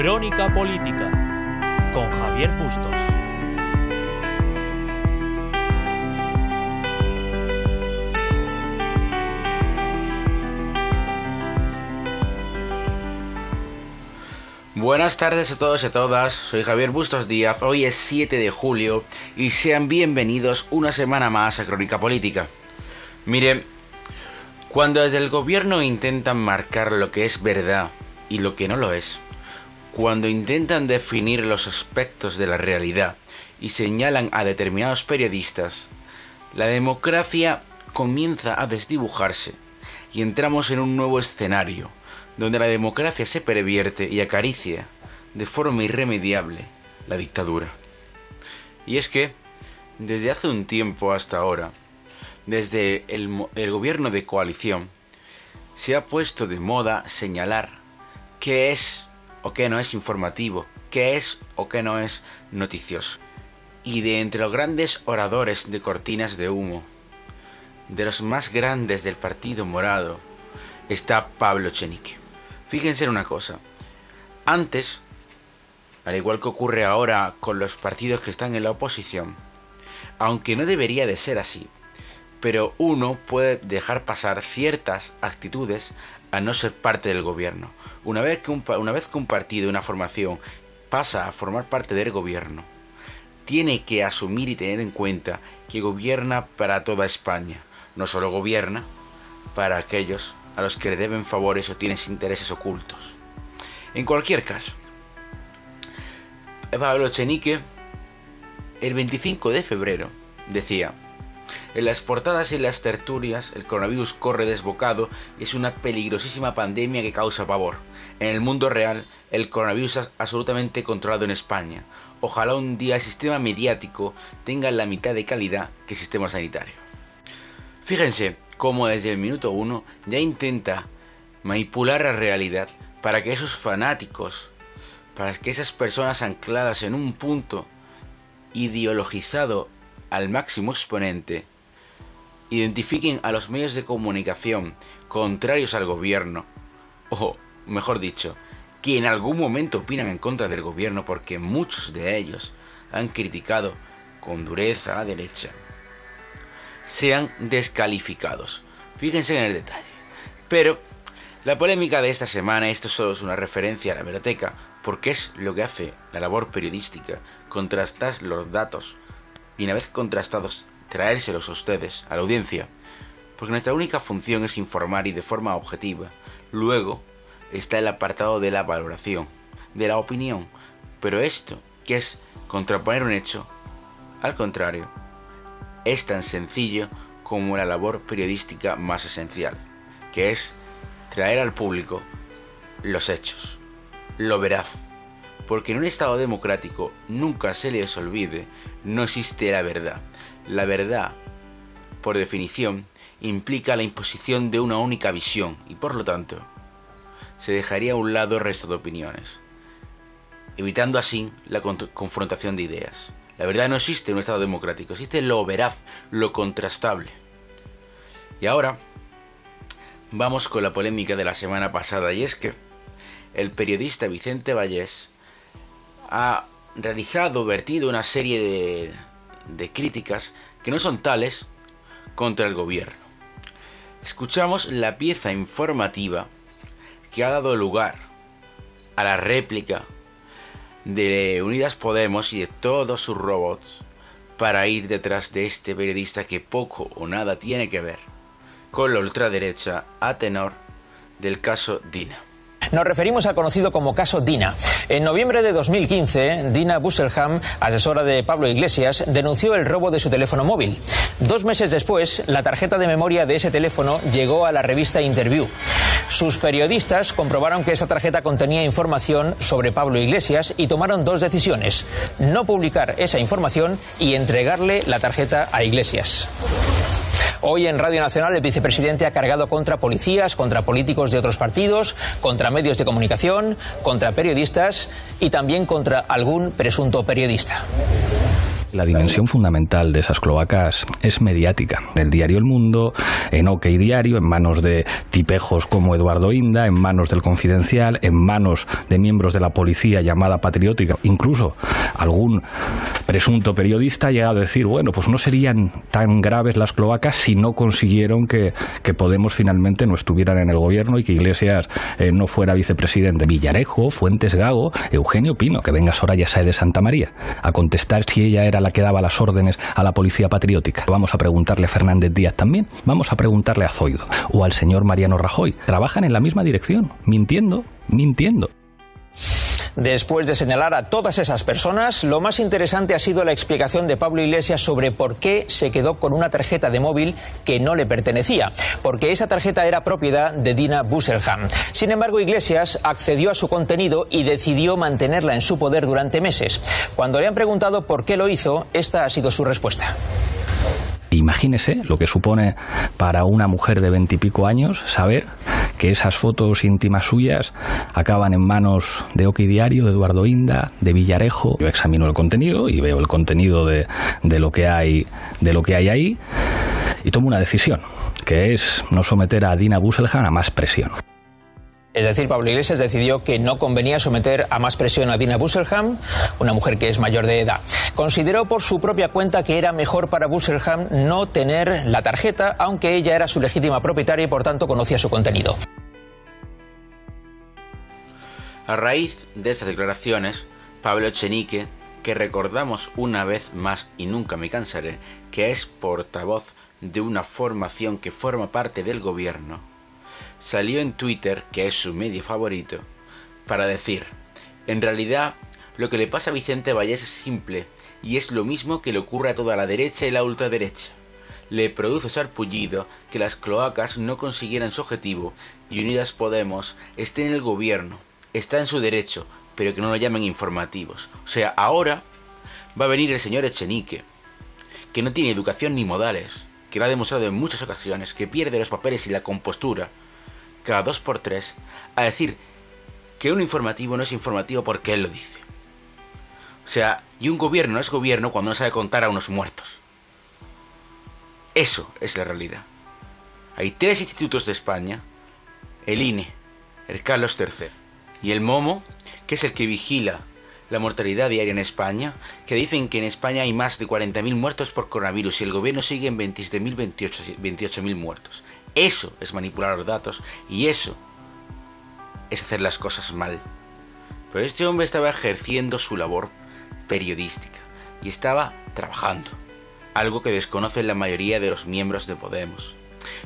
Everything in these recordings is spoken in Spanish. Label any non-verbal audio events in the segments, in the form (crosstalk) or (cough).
Crónica Política con Javier Bustos. Buenas tardes a todos y a todas, soy Javier Bustos Díaz, hoy es 7 de julio y sean bienvenidos una semana más a Crónica Política. Miren, cuando desde el gobierno intentan marcar lo que es verdad y lo que no lo es, cuando intentan definir los aspectos de la realidad y señalan a determinados periodistas, la democracia comienza a desdibujarse y entramos en un nuevo escenario donde la democracia se pervierte y acaricia de forma irremediable la dictadura. Y es que, desde hace un tiempo hasta ahora, desde el, gobierno de coalición, se ha puesto de moda señalar qué es o qué no es informativo, qué es o qué no es noticioso. Y de entre los grandes oradores de cortinas de humo, de los más grandes del Partido Morado, está Pablo Chenique. Fíjense en una cosa. Antes, al igual que ocurre ahora con los partidos que están en la oposición, aunque no debería de ser así, pero uno puede dejar pasar ciertas actitudes a no ser parte del gobierno. Una vez que un, una vez partido, una formación, pasa a formar parte del gobierno, tiene que asumir y tener en cuenta que gobierna para toda España. No solo gobierna para aquellos a los que le deben favores o tienes intereses ocultos. En cualquier caso, Pablo Chenique, el 25 de febrero, decía, en las portadas y las tertulias, el coronavirus corre desbocado y es una peligrosísima pandemia que causa pavor. En el mundo real, el coronavirus es absolutamente controlado en España. Ojalá un día el sistema mediático tenga la mitad de calidad que el sistema sanitario. Fíjense, como desde el minuto uno ya intenta manipular la realidad para que esos fanáticos, para que esas personas ancladas en un punto ideologizado al máximo exponente, identifiquen a los medios de comunicación contrarios al gobierno, o mejor dicho, que en algún momento opinan en contra del gobierno porque muchos de ellos han criticado con dureza a la derecha sean descalificados. Fíjense en el detalle. Pero la polémica de esta semana, esto solo es una referencia a la biblioteca, porque es lo que hace la labor periodística, contrastar los datos y una vez contrastados, traérselos a ustedes, a la audiencia, porque nuestra única función es informar y de forma objetiva. Luego está el apartado de la valoración, de la opinión, pero esto, que es contraponer un hecho, al contrario, es tan sencillo como la labor periodística más esencial, que es traer al público los hechos, lo veraz. Porque en un Estado democrático nunca se les olvide, no existe la verdad. La verdad, por definición, implica la imposición de una única visión y por lo tanto se dejaría a un lado el resto de opiniones, evitando así la confrontación de ideas. La verdad no existe en un Estado democrático, existe lo veraz, lo contrastable. Y ahora vamos con la polémica de la semana pasada, y es que el periodista Vicente Vallés ha realizado, vertido una serie de, de críticas que no son tales contra el gobierno. Escuchamos la pieza informativa que ha dado lugar a la réplica de Unidas Podemos y de todos sus robots para ir detrás de este periodista que poco o nada tiene que ver con la ultraderecha a tenor del caso Dina. Nos referimos al conocido como caso Dina. En noviembre de 2015, Dina Busselham, asesora de Pablo Iglesias, denunció el robo de su teléfono móvil. Dos meses después, la tarjeta de memoria de ese teléfono llegó a la revista Interview. Sus periodistas comprobaron que esa tarjeta contenía información sobre Pablo Iglesias y tomaron dos decisiones. No publicar esa información y entregarle la tarjeta a Iglesias. Hoy en Radio Nacional el vicepresidente ha cargado contra policías, contra políticos de otros partidos, contra medios de comunicación, contra periodistas y también contra algún presunto periodista. La dimensión fundamental de esas cloacas es mediática. El diario El Mundo, en OK Diario, en manos de tipejos como Eduardo Inda, en manos del Confidencial, en manos de miembros de la policía llamada patriótica, incluso algún presunto periodista ha llegado a decir, bueno, pues no serían tan graves las cloacas si no consiguieron que, Podemos finalmente no estuvieran en el gobierno y que Iglesias eh, no fuera vicepresidente. Villarejo, Fuentes Gago, Eugenio Pino, que venga Soraya Sae de Santa María a contestar si ella era la que daba las órdenes a la policía patriótica. Vamos a preguntarle a Fernández Díaz también. Vamos a preguntarle a Zoido o al señor Mariano Rajoy. Trabajan en la misma dirección, mintiendo, mintiendo. Después de señalar a todas esas personas, lo más interesante ha sido la explicación de Pablo Iglesias sobre por qué se quedó con una tarjeta de móvil que no le pertenecía, porque esa tarjeta era propiedad de Dina Busselham. Sin embargo, Iglesias accedió a su contenido y decidió mantenerla en su poder durante meses. Cuando le han preguntado por qué lo hizo, esta ha sido su respuesta. Imagínese lo que supone para una mujer de veintipico años saber que esas fotos íntimas suyas acaban en manos de Oki Diario, de Eduardo Inda, de Villarejo. Yo examino el contenido y veo el contenido de, de, lo que hay, de lo que hay ahí y tomo una decisión, que es no someter a Dina Busselhan a más presión. Es decir, Pablo Iglesias decidió que no convenía someter a más presión a Dina Busselham, una mujer que es mayor de edad. Consideró por su propia cuenta que era mejor para Busselham no tener la tarjeta, aunque ella era su legítima propietaria y por tanto conocía su contenido. A raíz de estas declaraciones, Pablo Echenique, que recordamos una vez más y nunca me cansaré, que es portavoz de una formación que forma parte del gobierno, salió en Twitter, que es su medio favorito, para decir, en realidad lo que le pasa a Vicente Vallés es simple, y es lo mismo que le ocurre a toda la derecha y la ultraderecha. Le produce sarpullido que las cloacas no consiguieran su objetivo y Unidas Podemos esté en el gobierno, está en su derecho, pero que no lo llamen informativos. O sea, ahora va a venir el señor Echenique, que no tiene educación ni modales, que lo ha demostrado en muchas ocasiones, que pierde los papeles y la compostura, cada dos por tres a decir que un informativo no es informativo porque él lo dice. O sea, y un gobierno no es gobierno cuando no sabe contar a unos muertos. Eso es la realidad. Hay tres institutos de España, el INE, el Carlos III y el MOMO, que es el que vigila la mortalidad diaria en España, que dicen que en España hay más de 40.000 muertos por coronavirus y el gobierno sigue en 27.000, 28.000 muertos. Eso es manipular los datos y eso es hacer las cosas mal. Pero este hombre estaba ejerciendo su labor periodística y estaba trabajando, algo que desconocen la mayoría de los miembros de Podemos.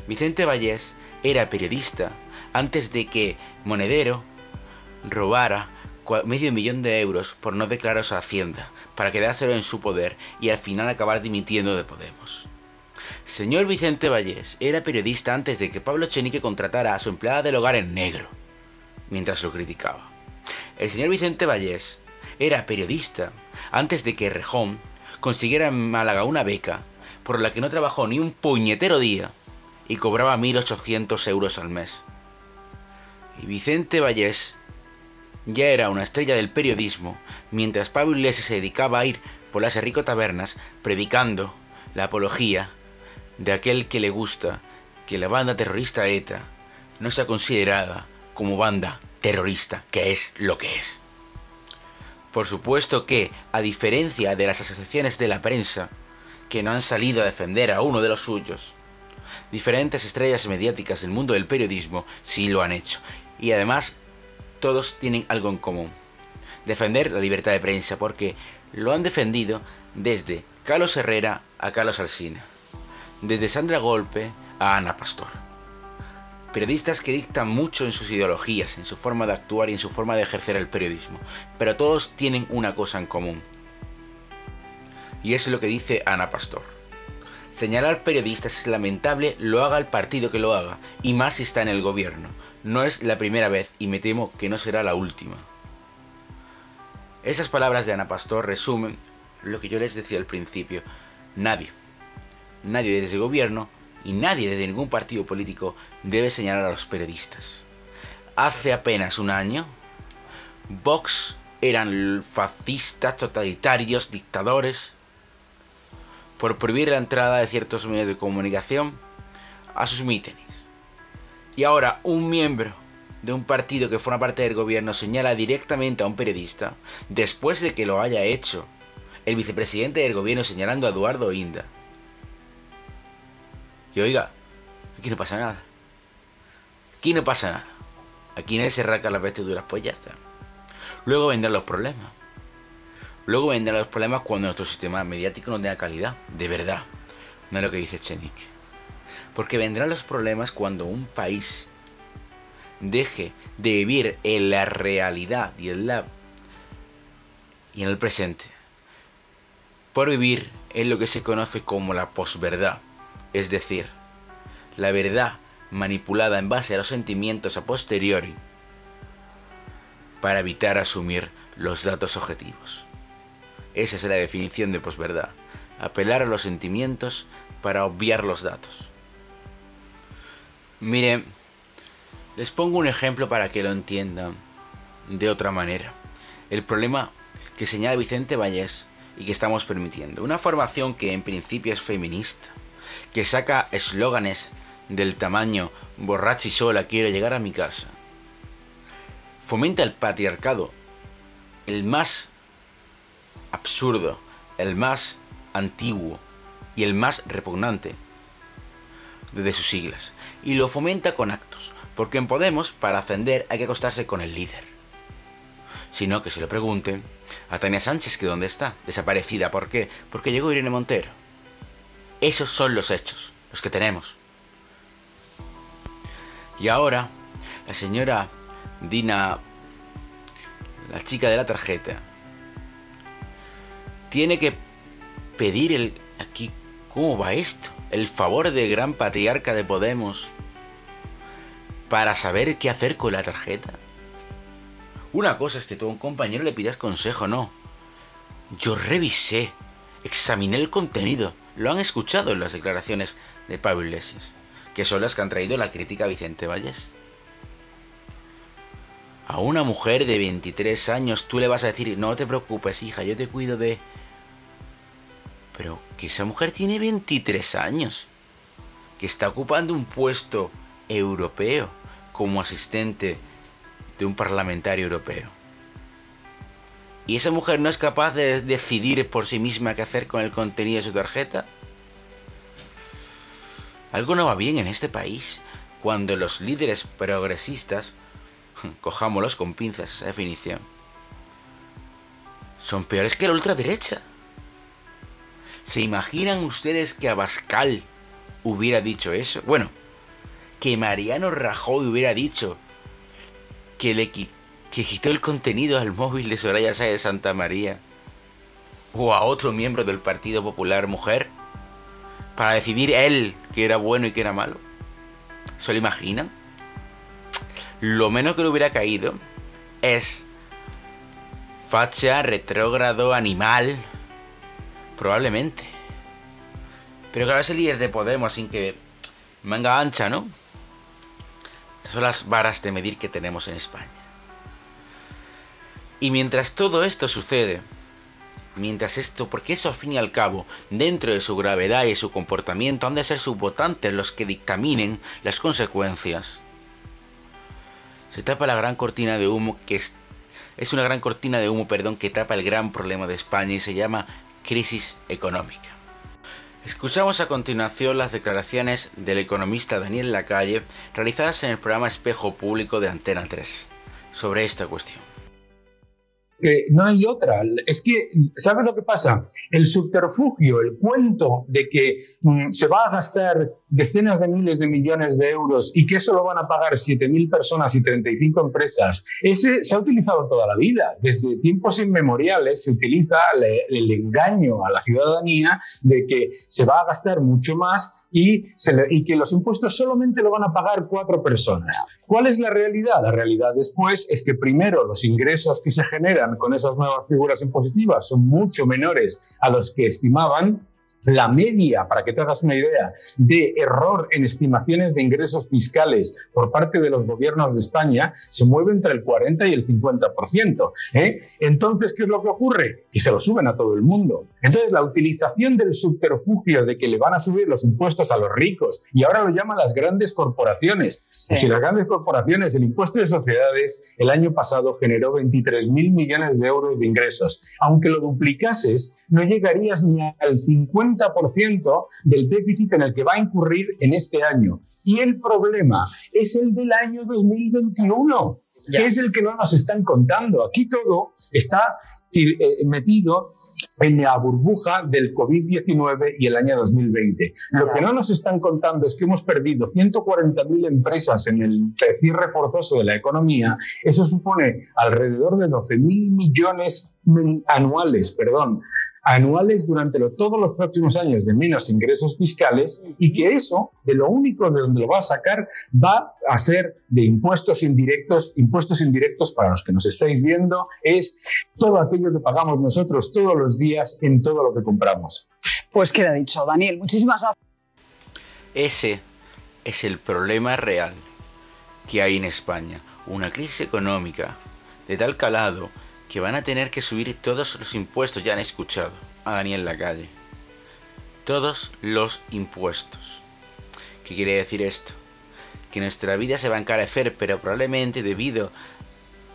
Vicente Vallés era periodista antes de que Monedero robara medio millón de euros por no declarar a Hacienda, para quedárselo en su poder y al final acabar dimitiendo de Podemos. Señor Vicente Vallés era periodista antes de que Pablo Chenique contratara a su empleada del hogar en negro, mientras lo criticaba. El señor Vicente Vallés era periodista antes de que Rejón consiguiera en Málaga una beca por la que no trabajó ni un puñetero día y cobraba 1.800 euros al mes. Y Vicente Vallés ya era una estrella del periodismo, mientras Pablo Iglesias se dedicaba a ir por las rico tabernas predicando la apología de aquel que le gusta que la banda terrorista ETA no sea considerada como banda terrorista, que es lo que es. Por supuesto que, a diferencia de las asociaciones de la prensa, que no han salido a defender a uno de los suyos, diferentes estrellas mediáticas del mundo del periodismo sí lo han hecho. Y además, todos tienen algo en común. Defender la libertad de prensa, porque lo han defendido desde Carlos Herrera a Carlos Alsina desde Sandra Golpe a Ana Pastor. Periodistas que dictan mucho en sus ideologías, en su forma de actuar y en su forma de ejercer el periodismo, pero todos tienen una cosa en común. Y es lo que dice Ana Pastor. Señalar periodistas es lamentable, lo haga el partido que lo haga, y más si está en el gobierno. No es la primera vez y me temo que no será la última. Esas palabras de Ana Pastor resumen lo que yo les decía al principio. Nadie, nadie desde el gobierno y nadie desde ningún partido político debe señalar a los periodistas. Hace apenas un año, Vox eran fascistas, totalitarios, dictadores, por prohibir la entrada de ciertos medios de comunicación a sus mítines. Y ahora un miembro de un partido que forma parte del gobierno señala directamente a un periodista, después de que lo haya hecho el vicepresidente del gobierno señalando a Eduardo Inda. Y oiga, aquí no pasa nada. Aquí no pasa nada. Aquí nadie se raca las vestiduras, pues ya está. Luego vendrán los problemas. Luego vendrán los problemas cuando nuestro sistema mediático no tenga calidad, de verdad. No es lo que dice Chenik. Porque vendrán los problemas cuando un país deje de vivir en la realidad y en la y en el presente por vivir en lo que se conoce como la posverdad, es decir, la verdad manipulada en base a los sentimientos a posteriori para evitar asumir los datos objetivos. Esa es la definición de posverdad, apelar a los sentimientos para obviar los datos. Miren, les pongo un ejemplo para que lo entiendan de otra manera. El problema que señala Vicente Vallés y que estamos permitiendo. Una formación que en principio es feminista, que saca eslóganes del tamaño borracha y sola quiero llegar a mi casa. Fomenta el patriarcado, el más absurdo, el más antiguo y el más repugnante desde sus siglas. Y lo fomenta con actos, porque en Podemos para ascender hay que acostarse con el líder. Sino que se lo pregunten a Tania Sánchez, que dónde está, desaparecida. ¿Por qué? Porque llegó Irene Montero. Esos son los hechos, los que tenemos. Y ahora, la señora Dina, la chica de la tarjeta, tiene que pedir el... Aquí, ¿cómo va esto? El favor de gran patriarca de Podemos para saber qué hacer con la tarjeta. Una cosa es que tú a un compañero le pidas consejo, no. Yo revisé, examiné el contenido. Lo han escuchado en las declaraciones de Pablo Iglesias, que son las que han traído la crítica a Vicente Valles. A una mujer de 23 años tú le vas a decir, no te preocupes, hija, yo te cuido de... Pero que esa mujer tiene 23 años, que está ocupando un puesto europeo como asistente de un parlamentario europeo. ¿Y esa mujer no es capaz de decidir por sí misma qué hacer con el contenido de su tarjeta? Algo no va bien en este país cuando los líderes progresistas, (laughs) cojámoslos con pinzas esa definición, son peores que la ultraderecha. ¿Se imaginan ustedes que Abascal hubiera dicho eso? Bueno, que Mariano Rajoy hubiera dicho que le que quitó el contenido al móvil de Soraya Sáez de Santa María o a otro miembro del Partido Popular mujer para decidir él que era bueno y que era malo. ¿Se lo imaginan? Lo menos que le hubiera caído es facha, retrógrado, animal. Probablemente. Pero claro, es el líder de Podemos sin que manga ancha, ¿no? son las varas de medir que tenemos en España. Y mientras todo esto sucede, mientras esto, porque eso al fin y al cabo, dentro de su gravedad y su comportamiento, han de ser sus votantes los que dictaminen las consecuencias. Se tapa la gran cortina de humo que es, una gran cortina de humo, perdón, que tapa el gran problema de España y se llama crisis económica. Escuchamos a continuación las declaraciones del economista Daniel Lacalle realizadas en el programa Espejo Público de Antena 3 sobre esta cuestión no hay otra. Es que, ¿sabes lo que pasa? El subterfugio, el cuento de que mm, se va a gastar decenas de miles de millones de euros y que eso lo van a pagar 7.000 personas y 35 empresas, ese se ha utilizado toda la vida. Desde tiempos inmemoriales se utiliza el engaño a la ciudadanía de que se va a gastar mucho más y, y, que los impuestos solamente lo van a pagar cuatro personas. ¿Cuál es la realidad? La realidad después es que primero los ingresos que se generan con esas nuevas figuras impositivas son mucho menores a los que estimaban La media, para que te hagas una idea, de error en estimaciones de ingresos fiscales por parte de los gobiernos de España se mueve entre el 40 y el 50%. ¿eh? Entonces, ¿qué es lo que ocurre? Que se lo suben a todo el mundo. Entonces, la utilización del subterfugio de que le van a subir los impuestos a los ricos y ahora lo llaman las grandes corporaciones. Pues si las grandes corporaciones, el impuesto de sociedades el año pasado generó 23 mil millones de euros de ingresos. Aunque lo duplicases, no llegarías ni al 50 50% del déficit en el que va a incurrir en este año. Y el problema es el del año 2021, que es el que no nos están contando. Aquí todo está eh, metido en la burbuja del COVID-19 y el año 2020. Lo que no nos están contando es que hemos perdido 140.000 empresas en el cierre forzoso de la economía. Eso supone alrededor de 12.000 millones anuales, perdón, anuales durante todos los próximos años de menos ingresos fiscales y que eso, de lo único de donde lo va a sacar, va a ser de impuestos indirectos. Impuestos indirectos, para los que nos estáis viendo, es todo aquello que pagamos nosotros todos los días en todo lo que compramos. Pues queda dicho, Daniel. Muchísimas gracias. Ese es el problema real que hay en España. Una crisis económica de tal calado que van a tener que subir todos los impuestos. Ya han escuchado a Daniel calle Todos los impuestos. ¿Qué quiere decir esto? Que nuestra vida se va a encarecer, pero probablemente debido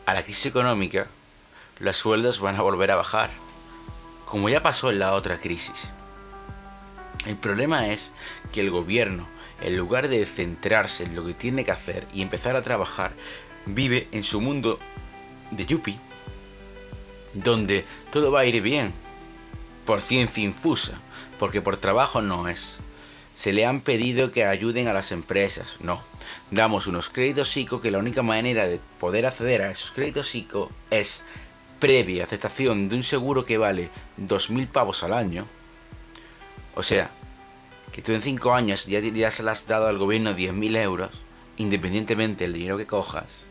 a la crisis económica, los sueldos van a volver a bajar. Como ya pasó en la otra crisis. El problema es que el gobierno, en lugar de centrarse en lo que tiene que hacer y empezar a trabajar, vive en su mundo de yuppie donde todo va a ir bien, por ciencia infusa, porque por trabajo no es. Se le han pedido que ayuden a las empresas, no. Damos unos créditos ICO que la única manera de poder acceder a esos créditos ICO es previa aceptación de un seguro que vale 2.000 pavos al año. O sea, que tú en 5 años ya, se le has dado al gobierno 10.000 euros, independientemente del dinero que cojas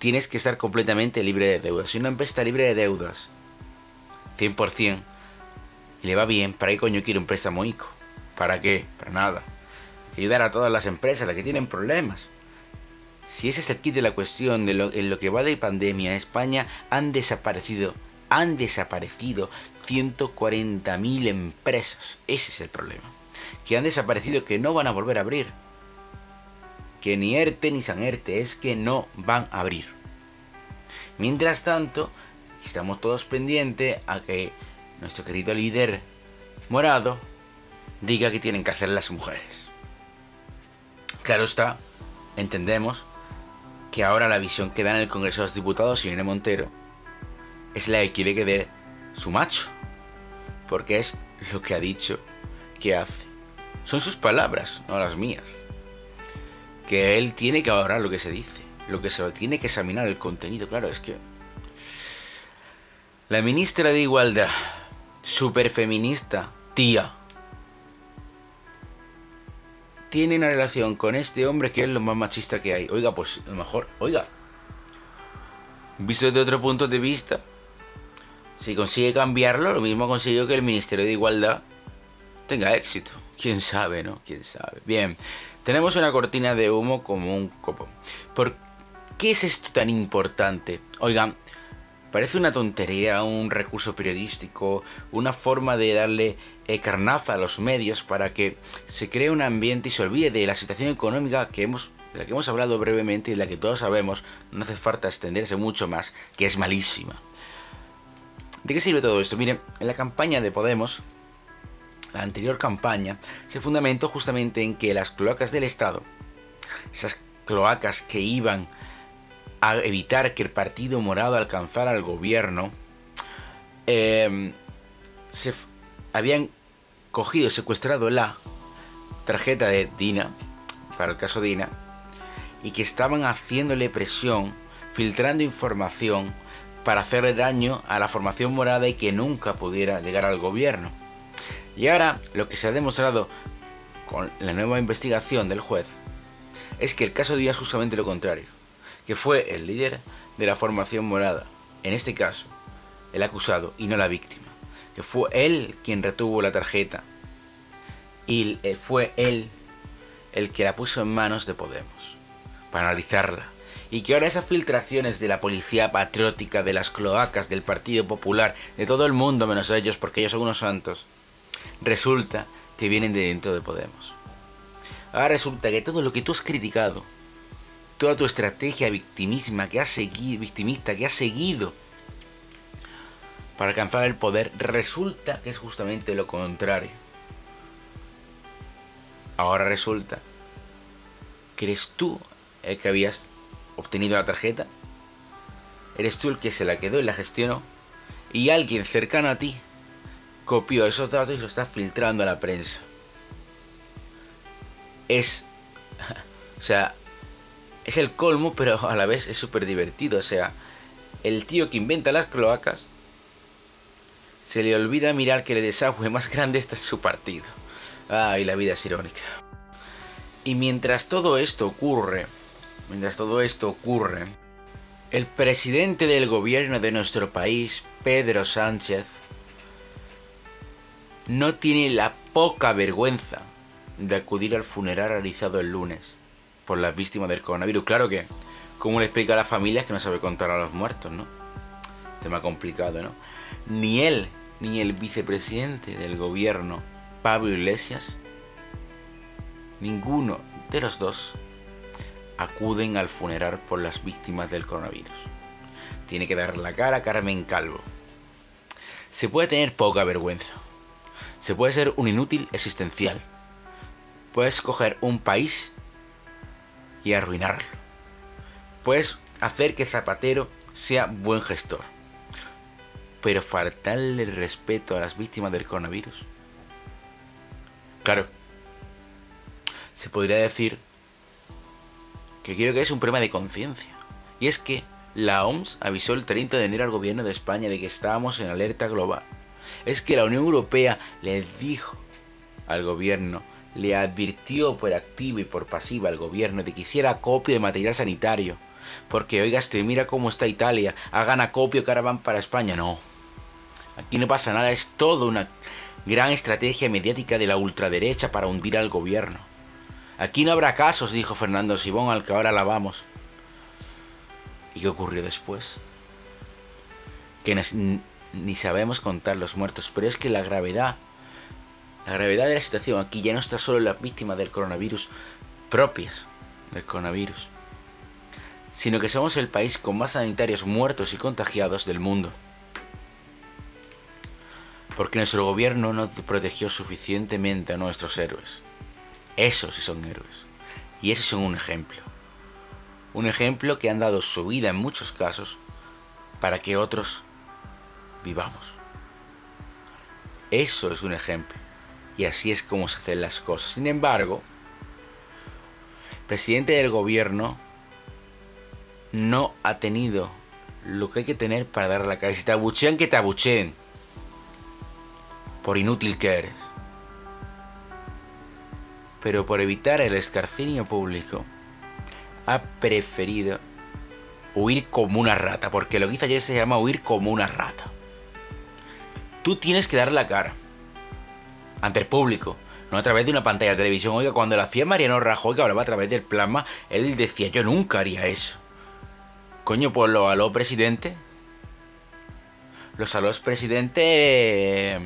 tienes que estar completamente libre de deudas. Si una empresa está libre de deudas, 100%, y le va bien, ¿para qué coño quiere un préstamo ICO? ¿Para qué? Para nada. Hay que ayudar a todas las empresas, las que tienen problemas. Si ese es el kit de la cuestión, de lo, en lo que va de pandemia en España, han desaparecido, han desaparecido 140.000 empresas. Ese es el problema. Que han desaparecido, que no van a volver a abrir que ni ERTE ni San ERTE es que no van a abrir. Mientras tanto, estamos todos pendientes a que nuestro querido líder morado diga que tienen que hacer las mujeres. Claro está, entendemos que ahora la visión que da en el Congreso de los Diputados, Irene Montero, es la que quiere que dé su macho. Porque es lo que ha dicho que hace. Son sus palabras, no las mías que él tiene que valorar lo que se dice, lo que se tiene que examinar el contenido. Claro, es que la ministra de Igualdad, super feminista, tía, tiene una relación con este hombre que es lo más machista que hay. Oiga, pues a lo mejor, oiga, visto desde otro punto de vista, si consigue cambiarlo, lo mismo ha conseguido que el Ministerio de Igualdad tenga éxito. Quién sabe, ¿no? Quién sabe. Bien. Tenemos una cortina de humo como un copo. ¿Por qué es esto tan importante? Oigan, parece una tontería, un recurso periodístico, una forma de darle eh, carnaza a los medios para que se cree un ambiente y se olvide de la situación económica de la que hemos hablado brevemente y de la que todos sabemos, no hace falta extenderse mucho más, que es malísima. ¿De qué sirve todo esto? Miren, en la campaña de Podemos la anterior campaña se fundamentó justamente en que las cloacas del Estado, esas cloacas que iban a evitar que el Partido Morado alcanzara el gobierno, em, se habían cogido, secuestrado la tarjeta de Dina, para el caso Dina, y que estaban haciéndole presión, filtrando información para hacerle daño a la formación morada y que nunca pudiera llegar al gobierno. Y ahora lo que se ha demostrado con la nueva investigación del juez es que el caso diría justamente lo contrario, que fue el líder de la formación morada, en este caso, el acusado y no la víctima, que fue él quien retuvo la tarjeta y eh, fue él el que la puso en manos de Podemos para analizarla. Y que ahora esas filtraciones de la policía patriótica, de las cloacas, del Partido Popular, de todo el mundo menos ellos, porque ellos son unos santos, resulta que vienen de dentro de Podemos. Ahora resulta que todo lo que tú has criticado, toda tu estrategia victimista que has seguido, victimista que has seguido para alcanzar el poder, resulta que es justamente lo contrario. Ahora resulta que eres tú el que habías obtenido la tarjeta, eres tú el que se la quedó y la gestionó, y alguien cercano a ti copió esos datos y lo está filtrando a la prensa. Es. (laughs) O sea, es el colmo, pero a la vez es súper divertido. O sea, el tío que inventa las cloacas se le olvida mirar que el desagüe más grande está en su partido. Ay, la vida es irónica. Y mientras todo esto ocurre, mientras todo esto ocurre, el presidente del gobierno de nuestro país, Pedro Sánchez, no tiene la poca vergüenza de acudir al funeral realizado el lunes por las víctimas del coronavirus. Claro que, ¿cómo le explica a las familias que no sabe contar a los muertos, no? Tema complicado, ¿no? Ni él, ni el vicepresidente del gobierno, Pablo Iglesias, ninguno de los dos acuden al funeral por las víctimas del coronavirus. Tiene que dar la cara a Carmen Calvo. Se puede tener poca vergüenza, se puede ser un inútil existencial. Puedes coger un país y arruinarlo. Puedes hacer que Zapatero sea buen gestor. Pero faltarle respeto a las víctimas del coronavirus. Claro, se podría decir que quiero que es un problema de conciencia. Y es que la OMS avisó el 30 de enero al gobierno de España de que estábamos en alerta global es que la Unión Europea le dijo al gobierno, le advirtió por activa y por pasiva al gobierno de que hiciera copia de material sanitario. Porque, oiga, este, mira cómo está Italia, hagan acopio que ahora para España. No. Aquí no pasa nada, es toda una gran estrategia mediática de la ultraderecha para hundir al gobierno. Aquí no habrá casos, dijo Fernando Sibón, al que ahora alabamos. ¿Y qué ocurrió después? Que ni sabemos contar los muertos, pero es que la gravedad, la gravedad de la situación aquí ya no está solo en las víctimas del coronavirus propias del coronavirus, sino que somos el país con más sanitarios muertos y contagiados del mundo. Porque nuestro gobierno no protegió suficientemente a nuestros héroes. Esos sí son héroes. Y esos son un ejemplo. Un ejemplo que han dado su vida en muchos casos para que otros vivamos. Eso es un ejemplo. Y así es como se hacen las cosas. Sin embargo, el presidente del gobierno no ha tenido lo que hay que tener para dar la cara. Si te abuchean, que te abucheen. Por inútil que eres. Pero por evitar el escarcinio público, ha preferido huir como una rata. Porque lo que hizo ayer se llama huir como una rata tú tienes que dar la cara ante el público, no a través de una pantalla de televisión. Oiga, cuando lo hacía Mariano Rajoy, que hablaba a través del plasma, él decía, yo nunca haría eso. Coño, pues lo aló presidente. Los alós presidente eh,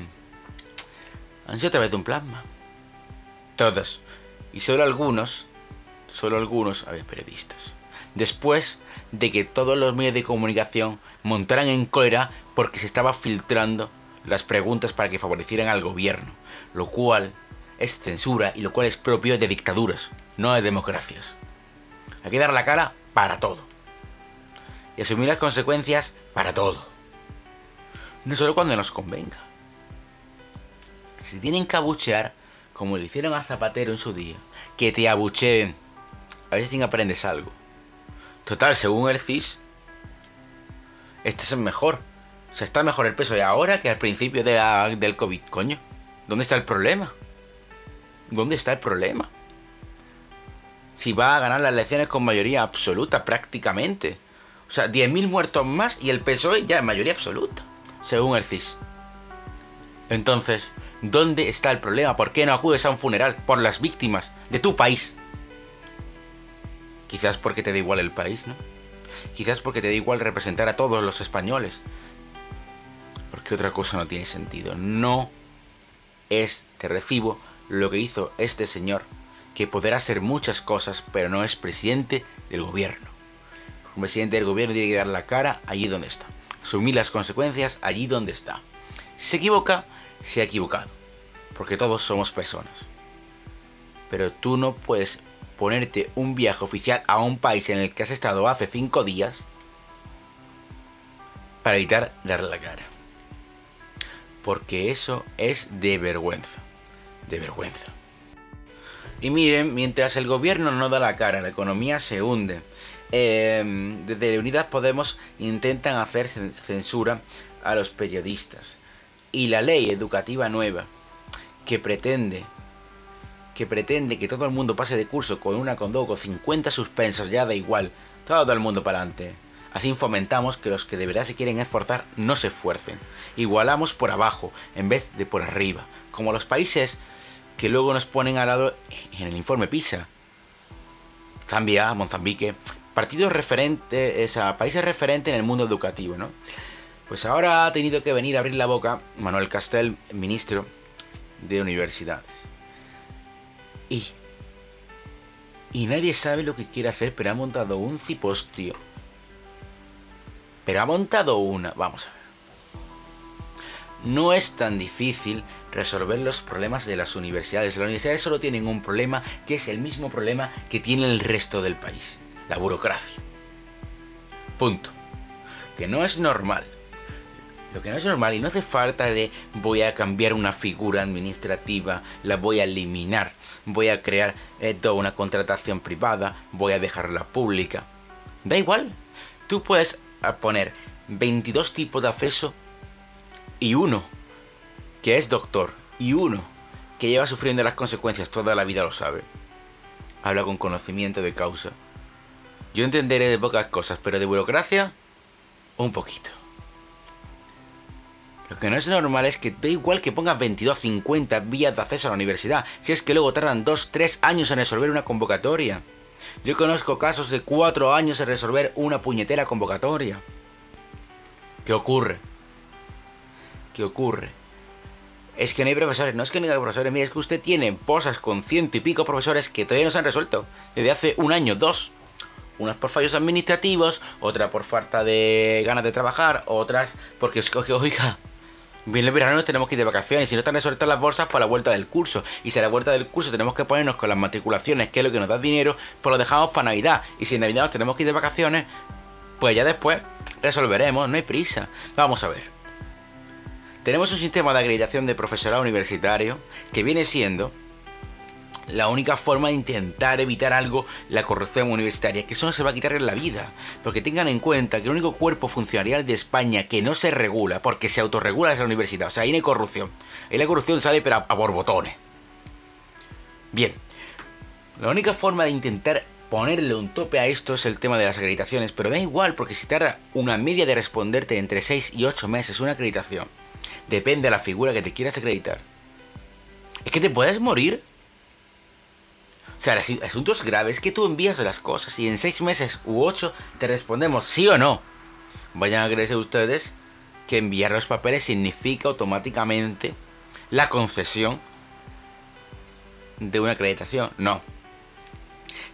han sido a través de un plasma. Todos. Y solo algunos, solo algunos había periodistas. Después de que todos los medios de comunicación montaran en cólera porque se estaba filtrando las preguntas para que favorecieran al gobierno, lo cual es censura y lo cual es propio de dictaduras, no de democracias. Hay que dar la cara para todo. Y asumir las consecuencias para todo. No solo cuando nos convenga. Si tienen que abuchear, como le hicieron a Zapatero en su día, que te abucheen. A ver si aprendes algo. Total, según el CIS, este es el mejor. O sea, está mejor el peso de ahora que al principio de del COVID, coño. ¿Dónde está el problema? ¿Dónde está el problema? Si va a ganar las elecciones con mayoría absoluta, prácticamente. O sea, 10.000 muertos más y el PSOE ya en mayoría absoluta, según el CIS. Entonces, ¿dónde está el problema? ¿Por qué no acudes a un funeral por las víctimas de tu país? Quizás porque te da igual el país, ¿no? Quizás porque te da igual representar a todos los españoles. Porque otra cosa no tiene sentido. No es de lo que hizo este señor, que podrá hacer muchas cosas, pero no es presidente del gobierno. Un presidente del gobierno tiene que dar la cara allí donde está. Asumir las consecuencias allí donde está. Si se equivoca, se ha equivocado. Porque todos somos personas. Pero tú no puedes ponerte un viaje oficial a un país en el que has estado hace cinco días para evitar dar la cara. Porque eso es de vergüenza. De vergüenza. Y miren, mientras el gobierno no da la cara, la economía se hunde. Em, desde Unidas Podemos intentan hacer censura a los periodistas. Y la ley educativa nueva, que pretende que pretende que todo el mundo pase de curso con una con dos, con 50 suspensos, ya da igual, todo el mundo para adelante. Así fomentamos que los que de verdad se quieren esforzar no se esfuercen. Igualamos por abajo en vez de por arriba, como los países que luego nos ponen al lado en el informe PISA. Zambia, Mozambique, partidos referentes, países referentes en el mundo educativo, ¿no? Pues ahora ha tenido que venir a abrir la boca Manuel Castel, ministro de Universidades. Y. Y nadie sabe lo que quiere hacer, pero ha montado un cipostio. Pero ha montado una. Vamos a ver. No es tan difícil resolver los problemas de las universidades. Las universidades solo tienen un problema que es el mismo problema que tiene el resto del país. La burocracia. Punto. Que no es normal lo que no es normal y no hace falta de voy a cambiar una figura administrativa, la voy a eliminar, voy a crear eh, toda una contratación privada, voy a dejarla pública. Da igual, tú puedes ah, poner 22 tipos de acceso y uno que es doctor y uno que lleva sufriendo las consecuencias toda la vida lo sabe. Habla con conocimiento de causa. Yo entenderé de pocas cosas, pero de burocracia, un poquito. Lo que no es normal es que da igual que pongas 22 50 vías de acceso a la universidad, si es que luego tardan 2-3 años en resolver una convocatoria. Yo conozco casos de 4 años en resolver una puñetera convocatoria. ¿Qué ocurre? ¿Qué ocurre? Es que no hay profesores, no es que no hay profesores, mira, es que usted tiene posas con ciento y pico profesores que todavía no se han resuelto. Desde hace un año, dos. Unas por fallos administrativos, otra por falta de ganas de trabajar, otras porque oiga, Viene el verano tenemos que ir de vacaciones. Si no están resueltas las bolsas, para la vuelta del curso. Y si a la vuelta del curso tenemos que ponernos con las matriculaciones, que es lo que nos da dinero, pues lo dejamos para Navidad. Y si en Navidad nos tenemos que ir de vacaciones, pues ya después resolveremos, no hay prisa. Vamos a ver. Tenemos un sistema de acreditación de profesorado universitario que viene siendo la única forma de intentar evitar algo, la corrupción universitaria, que eso no se va a quitar en la vida. Porque tengan en cuenta que el único cuerpo funcionarial de España que no se regula, porque se autorregula es la universidad. O sea, ahí no hay corrupción. Ahí la corrupción sale pero a, a borbotones. Bien. La única forma de intentar ponerle un tope a esto es el tema de las acreditaciones, pero da igual porque si tarda una media de responderte entre 6 y 8 meses una acreditación, depende de la figura que te quieras acreditar. Es que te puedes morir o sea, asuntos graves que tú envías las cosas y en seis meses u ocho te respondemos sí o no. Vayan a creerse ustedes que enviar los papeles significa automáticamente la concesión de una acreditación. No.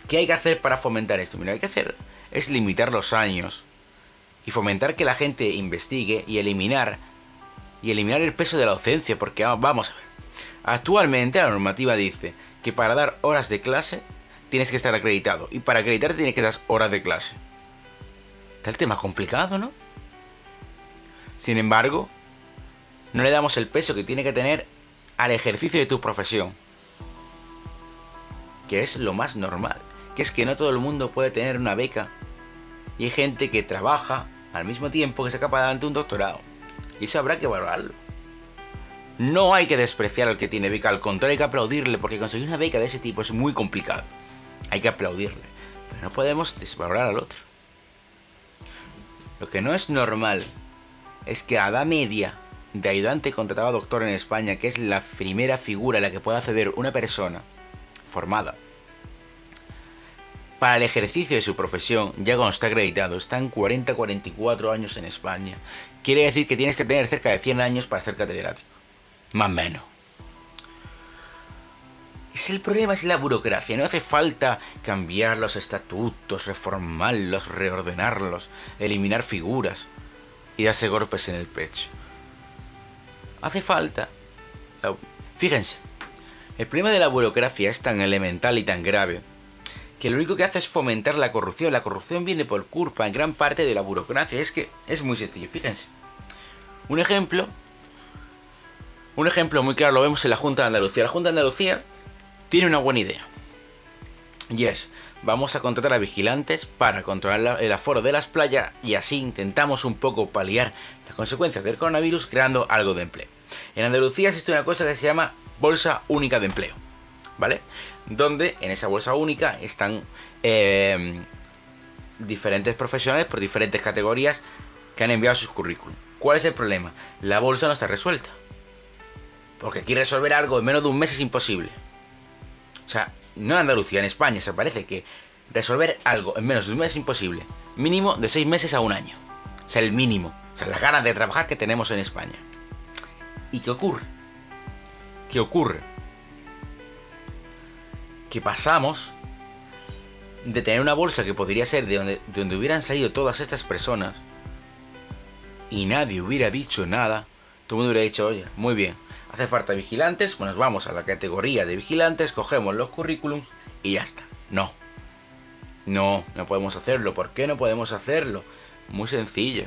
¿Qué hay que hacer para fomentar esto? Mira, hay que hacer es limitar los años y fomentar que la gente investigue y eliminar y eliminar el peso de la docencia, porque vamos a ver. Actualmente la normativa dice que para dar horas de clase tienes que estar acreditado. Y para acreditarte tienes que dar horas de clase. Está el tema complicado, ¿no? Sin embargo, no le damos el peso que tiene que tener al ejercicio de tu profesión. Que es lo más normal. Que es que no todo el mundo puede tener una beca. Y hay gente que trabaja al mismo tiempo que se acaba adelante un doctorado. Y eso habrá que valorarlo. No hay que despreciar al que tiene beca, al contrario hay que aplaudirle, porque conseguir una beca de ese tipo es muy complicado. Hay que aplaudirle, pero no podemos desvalorar al otro. Lo que no es normal es que a la media de ayudante contratado a doctor en España, que es la primera figura a la que puede acceder una persona formada para el ejercicio de su profesión, ya cuando está acreditado, está en 40-44 años en España. Quiere decir que tienes que tener cerca de 100 años para ser catedrático. Más o menos. Es el problema, es la burocracia. No hace falta cambiar los estatutos, reformarlos, reordenarlos, eliminar figuras y darse golpes en el pecho. Hace falta. Fíjense, el problema de la burocracia es tan elemental y tan grave que lo único que hace es fomentar la corrupción. La corrupción viene por culpa en gran parte de la burocracia. Es que es muy sencillo, fíjense. Un ejemplo, un ejemplo muy claro lo vemos en la Junta de Andalucía. La Junta de Andalucía tiene una buena idea. Y es, vamos a contratar a vigilantes para controlar el aforo de las playas y así intentamos un poco paliar las consecuencias del coronavirus creando algo de empleo. En Andalucía existe una cosa que se llama Bolsa Única de Empleo. ¿Vale? Donde en esa bolsa única están eh, diferentes profesionales por diferentes categorías que han enviado sus currículum. ¿Cuál es el problema? La bolsa no está resuelta. Porque aquí resolver algo en menos de un mes es imposible. O sea, no en Andalucía, en España se parece que resolver algo en menos de un mes es imposible. Mínimo de seis meses a un año. O sea, el mínimo. O sea, las ganas de trabajar que tenemos en España. ¿Y qué ocurre? ¿Qué ocurre? Que pasamos de tener una bolsa que podría ser de donde, de donde hubieran salido todas estas personas y nadie hubiera dicho nada, todo el mundo hubiera dicho, oye, muy bien, hace falta vigilantes, pues nos vamos a la categoría de vigilantes, cogemos los currículums y ya está. No. No, no podemos hacerlo. ¿Por qué no podemos hacerlo? Muy sencillo.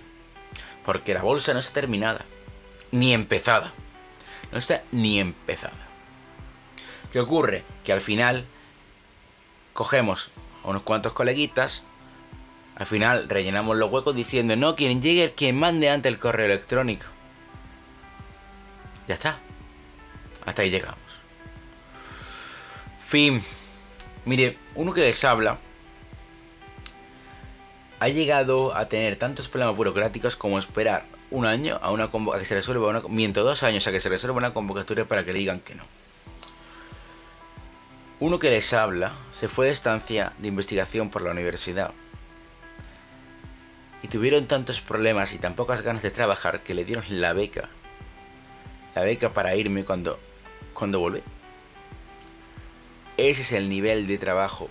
Porque la bolsa no está terminada. Ni empezada. No está ni empezada. ¿Qué ocurre? Que al final cogemos a unos cuantos coleguitas. Al final rellenamos los huecos diciendo, no, quien llegue, quien mande ante el correo electrónico. Ya está. Hasta ahí llegamos. Fin. Mire, uno que les habla ha llegado a tener tantos problemas burocráticos como esperar un año a una a que se resuelva una miento dos años a que se resuelva una convocatoria para que le digan que no. Uno que les habla se fue de estancia de investigación por la universidad y tuvieron tantos problemas y tan pocas ganas de trabajar que le dieron la beca. La beca para irme cuando cuando volví. Ese es el nivel de trabajo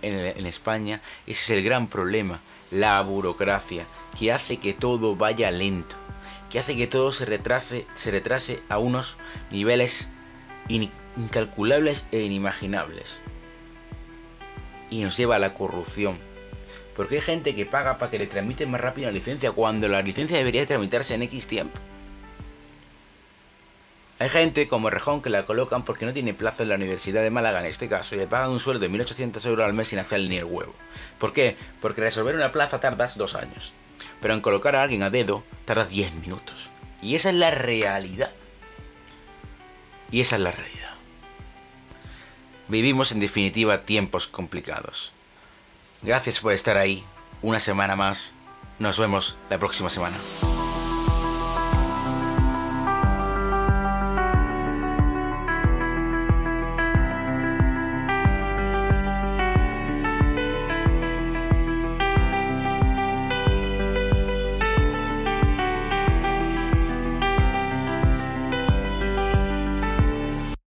en, España, ese es el gran problema, la burocracia, que hace que todo vaya lento, que hace que todo se retrase, se retrase a unos niveles incalculables e inimaginables. Y nos lleva a la corrupción. Porque hay gente que paga para que le tramiten más rápido la licencia cuando la licencia debería tramitarse en X tiempo. Hay gente como Rejón que la colocan porque no tiene plaza en la Universidad de Málaga en este caso y le pagan un sueldo de 1.800 euros al mes sin hacer ni el huevo. ¿Por qué? Porque resolver una plaza tardas dos años. Pero en colocar a alguien a dedo tardas 10 minutos. Y esa es la realidad. Y esa es la realidad. Vivimos en definitiva tiempos complicados. Gracias por estar ahí. Una semana más. Nos vemos la próxima semana.